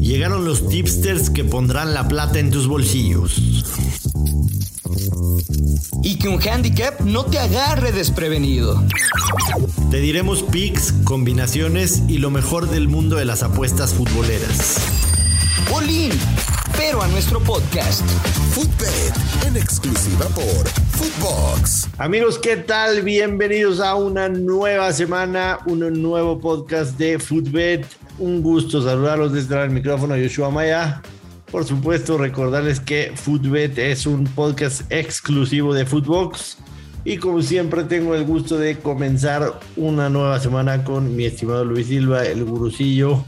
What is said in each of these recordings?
Llegaron los tipsters que pondrán la plata en tus bolsillos. Y que un handicap no te agarre desprevenido. Te diremos picks, combinaciones y lo mejor del mundo de las apuestas futboleras. Olin, pero a nuestro podcast. Footbet, en exclusiva por Footbox. Amigos, ¿qué tal? Bienvenidos a una nueva semana, un nuevo podcast de Footbet. Un gusto saludarlos desde el micrófono, Yoshua Maya. Por supuesto, recordarles que Footbet es un podcast exclusivo de Footbox. Y como siempre, tengo el gusto de comenzar una nueva semana con mi estimado Luis Silva, el gurucillo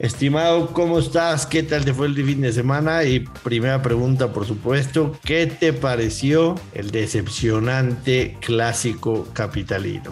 Estimado, ¿cómo estás? ¿Qué tal te fue el fin de semana? Y primera pregunta, por supuesto, ¿qué te pareció el decepcionante clásico capitalino?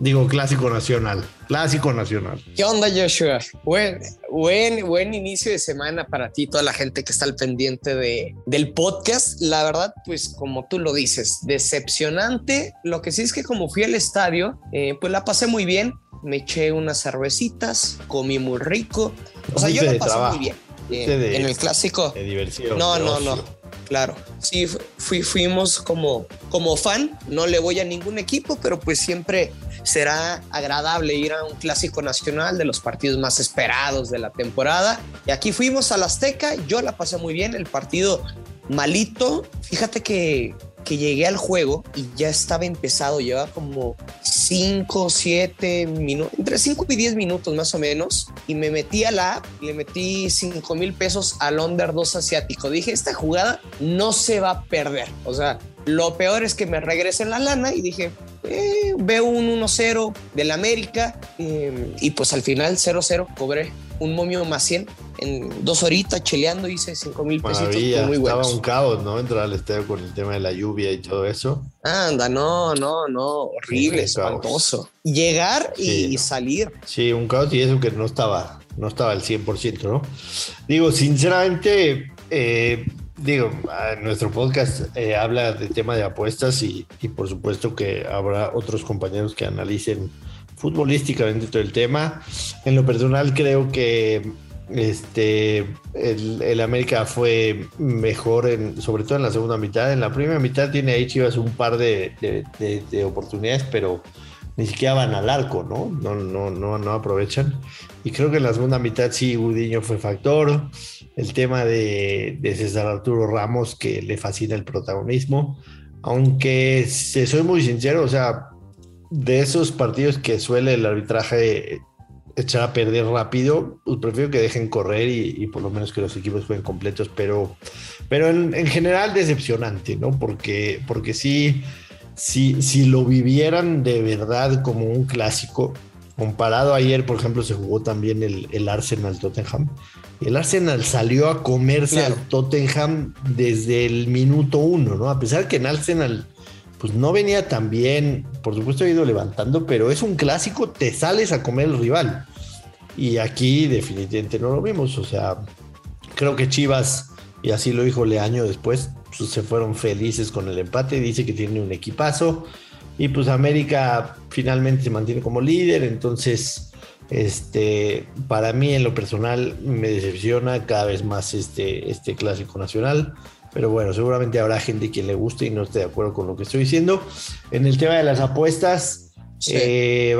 Digo, clásico nacional. Clásico nacional. ¿Qué onda, Joshua? Buen, buen, buen inicio de semana para ti, toda la gente que está al pendiente de, del podcast. La verdad, pues como tú lo dices, decepcionante. Lo que sí es que como fui al estadio, eh, pues la pasé muy bien me eché unas cervecitas, comí muy rico. O sea, yo lo pasé muy bien. en el clásico. De diversión. No, no, no. Claro. Sí, fui, fuimos como, como fan. No le voy a ningún equipo, pero pues siempre será agradable ir a un clásico nacional de los partidos más esperados de la temporada. Y aquí fuimos a la Azteca. Yo la pasé muy bien. El partido malito. Fíjate que que llegué al juego y ya estaba empezado, llevaba como 5, 7 minutos, entre 5 y 10 minutos más o menos, y me metí a la app, le metí 5 mil pesos al Under 2 asiático. Dije, esta jugada no se va a perder. O sea, lo peor es que me regresen la lana y dije, eh, veo un 1-0 del América eh, y pues al final 0-0 cobré un momio más 100 en dos horitas cheleando hice 5 mil pesitos muy Estaba un caos, ¿no? Entrar al estadio con el tema de la lluvia y todo eso. Anda, no, no, no, horrible, espantoso. Llegar y, salir. Sí, un caos y eso que no estaba, no estaba al 100%, ¿no? Digo, sinceramente, eh, digo, nuestro podcast eh, habla de tema de apuestas y, y por supuesto que habrá otros compañeros que analicen futbolísticamente todo el tema. En lo personal creo que este, el, América fue mejor, en, sobre todo en la segunda mitad. En la primera mitad tiene ahí Chivas un par de, oportunidades, pero ni siquiera van al arco, ¿no? No, no, no, no aprovechan. Y creo que en la segunda mitad sí, Gudiño fue factor. El tema de, de César Arturo Ramos, que le fascina el protagonismo. Aunque, si soy muy sincero, o sea, de esos partidos que suele el arbitraje echar a perder rápido, pues prefiero que dejen correr y, por lo menos que los equipos jueguen completos, pero, pero en, general decepcionante, ¿no? Porque, porque sí, si, si lo vivieran de verdad como un clásico, comparado ayer, por ejemplo, se jugó también el, el Arsenal Tottenham. El Arsenal salió a comerse al Tottenham desde el minuto uno, ¿no? A pesar que en Arsenal pues no venía tan bien, por supuesto ha ido levantando, pero es un clásico, te sales a comer el rival. Y aquí definitivamente no lo vimos, o sea, creo que Chivas, y así lo dijo Leaño después, pues se fueron felices con el empate, dice que tiene un equipazo, y pues América finalmente se mantiene como líder, entonces, este, para mí en lo personal me decepciona cada vez más este, este clásico nacional. Pero bueno, seguramente habrá gente que le guste y no esté de acuerdo con lo que estoy diciendo. En el tema de las apuestas, eh,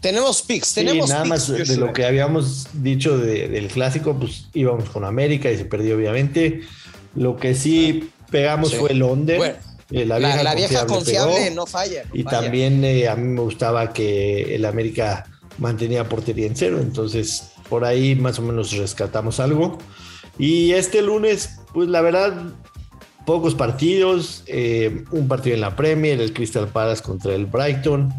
tenemos picks, tenemos nada más de lo que habíamos dicho del clásico, pues íbamos con América y se perdió obviamente. Lo que sí pegamos fue el under. Eh, la vieja, confiable, no falla. y también eh, a mí me gustaba que el América mantenía portería en cero, entonces por ahí más o menos rescatamos algo. Y este lunes, pues la verdad, pocos partidos, eh, un partido en la Premier, el Crystal Palace contra el Brighton,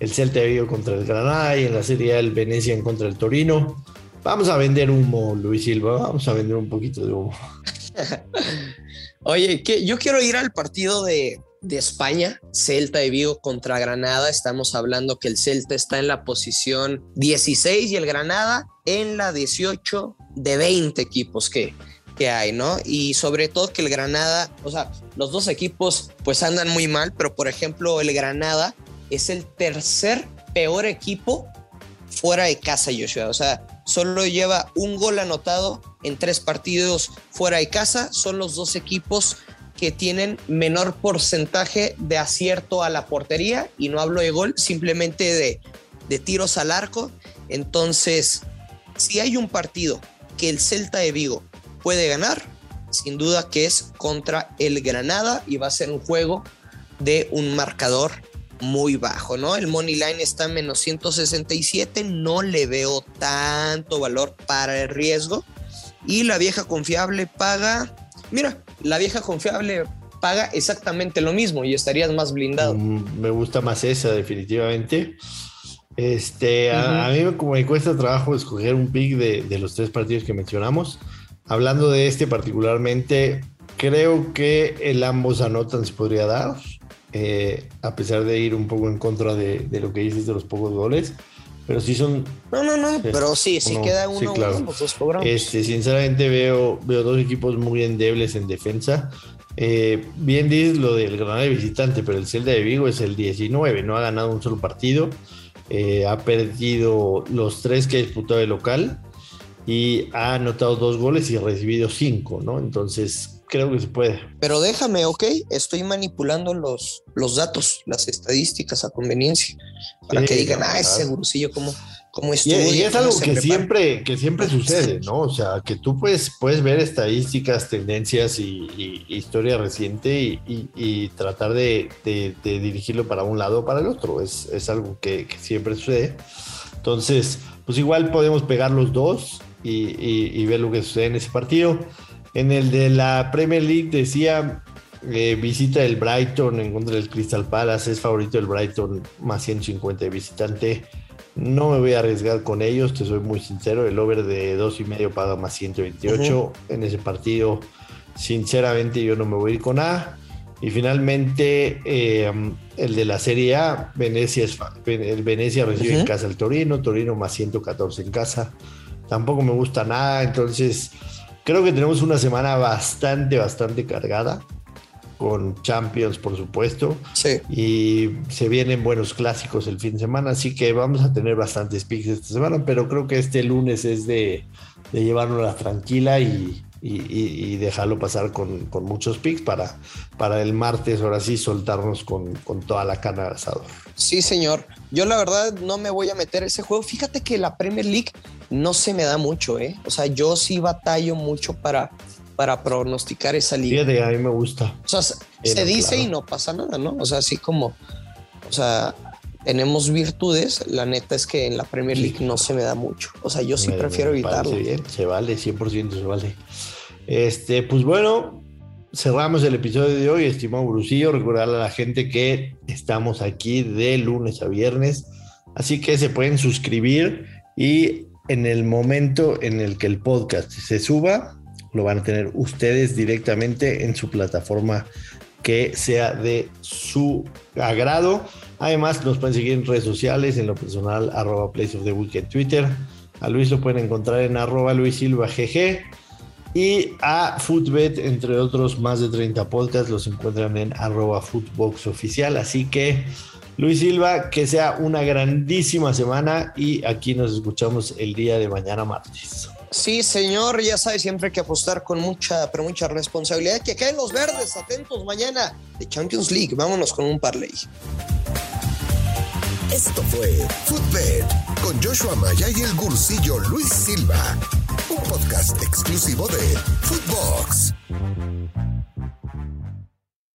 el Celta de Vigo contra el Granada y en la Serie el Venecia en contra el Torino. Vamos a vender humo, Luis Silva, vamos a vender un poquito de humo. Oye, que yo quiero ir al partido de, de España, Celta de Vigo contra Granada. Estamos hablando que el Celta está en la posición 16 y el Granada en la 18 de 20 equipos que, que hay, ¿no? Y sobre todo que el Granada, o sea, los dos equipos pues andan muy mal, pero por ejemplo el Granada es el tercer peor equipo fuera de casa, Joshua. O sea, solo lleva un gol anotado en tres partidos fuera de casa. Son los dos equipos que tienen menor porcentaje de acierto a la portería y no hablo de gol, simplemente de, de tiros al arco. Entonces, si hay un partido que el Celta de Vigo puede ganar, sin duda que es contra el Granada y va a ser un juego de un marcador muy bajo, ¿no? El money line está en menos 167, no le veo tanto valor para el riesgo. Y la vieja confiable paga, mira, la vieja confiable paga exactamente lo mismo y estarías más blindado. Mm, me gusta más esa, definitivamente. Este, a, mí como me cuesta trabajo escoger un pick de, de, los tres partidos que mencionamos. Hablando de este particularmente, creo que el ambos anotan se podría dar. Eh, a pesar de ir un poco en contra de, lo que dices de los pocos goles. Pero sí son. No, no, no, pero sí, sí queda uno, sí, claro. dos Este, sinceramente veo, veo dos equipos muy endebles en defensa. Eh, bien dices lo del Granada de visitante, pero el Celta de Vigo es el 19, no ha ganado un solo partido. Eh, ha perdido los tres que ha disputado de local y ha anotado dos goles y ha recibido cinco, ¿no? Entonces creo que se puede. Pero déjame, ok, estoy manipulando los, los datos, las estadísticas a conveniencia, para que digan, ah, ese gurusillo como... Como y, y, es algo que siempre, que siempre sucede, ¿no? O sea, que tú puedes, puedes ver estadísticas, tendencias y, historia reciente y, tratar de, dirigirlo para un lado o para el otro. Es, es algo que, que, siempre sucede. Entonces, pues igual podemos pegar los dos y, ver lo que sucede en ese partido. En el de la Premier League decía eh, visita el Brighton en contra del Crystal Palace, es favorito el Brighton más 150 de visitante. No me voy a arriesgar con ellos, te soy muy sincero. El over de dos y medio paga más 128 en ese partido. Sinceramente, yo no me voy a ir con A. Y finalmente, eh, el de la Serie A, Venecia, es, el Venecia recibe en casa el Torino, Torino más 114 en casa. Tampoco me gusta nada, entonces Creo que tenemos una semana bastante, bastante cargada con Champions, por supuesto. Sí. Y se vienen buenos clásicos el fin de semana, así que vamos a tener bastantes picks esta semana, pero creo que este lunes es de, de llevárnosla tranquila y, y, dejarlo pasar con, muchos picks para, para el martes, ahora sí, soltarnos con, toda la cana de asador. Sí, señor. Yo la verdad no me voy a meter ese juego. Fíjate que la Premier League no se me da mucho, ¿eh? O sea, yo sí batallo mucho para, para pronosticar esa liga. Fíjate, a mí me gusta. O sea, se dice y no pasa nada, ¿no? O sea, así como, o sea, tenemos virtudes, la neta es que en la Premier League no se me da mucho. O sea, yo sí prefiero evitarlo. se vale, 100% se vale. Este, pues bueno, cerramos el episodio de hoy, estimado Brucillo. Recordarle a la gente que estamos aquí de lunes a viernes, así que se pueden suscribir y en el momento en el que el podcast se suba, lo van a tener ustedes directamente en su plataforma que sea de su agrado. Además, nos pueden seguir en redes sociales, en lo personal, arroba Place of the Week en Twitter. A Luis lo pueden encontrar en arroba Luis Silva GG. Y a Footbet, entre otros más de 30 podcasts, los encuentran en arroba Footbox oficial. Así que, Luis Silva, que sea una grandísima semana y aquí nos escuchamos el día de mañana martes. Sí, señor, ya sabe, siempre hay que apostar con mucha, pero mucha responsabilidad. Que caen los verdes, atentos mañana de Champions League. Vámonos con un parlay. Esto fue Footbet con Joshua Maya y el gursillo Luis Silva, un podcast exclusivo de Footbox.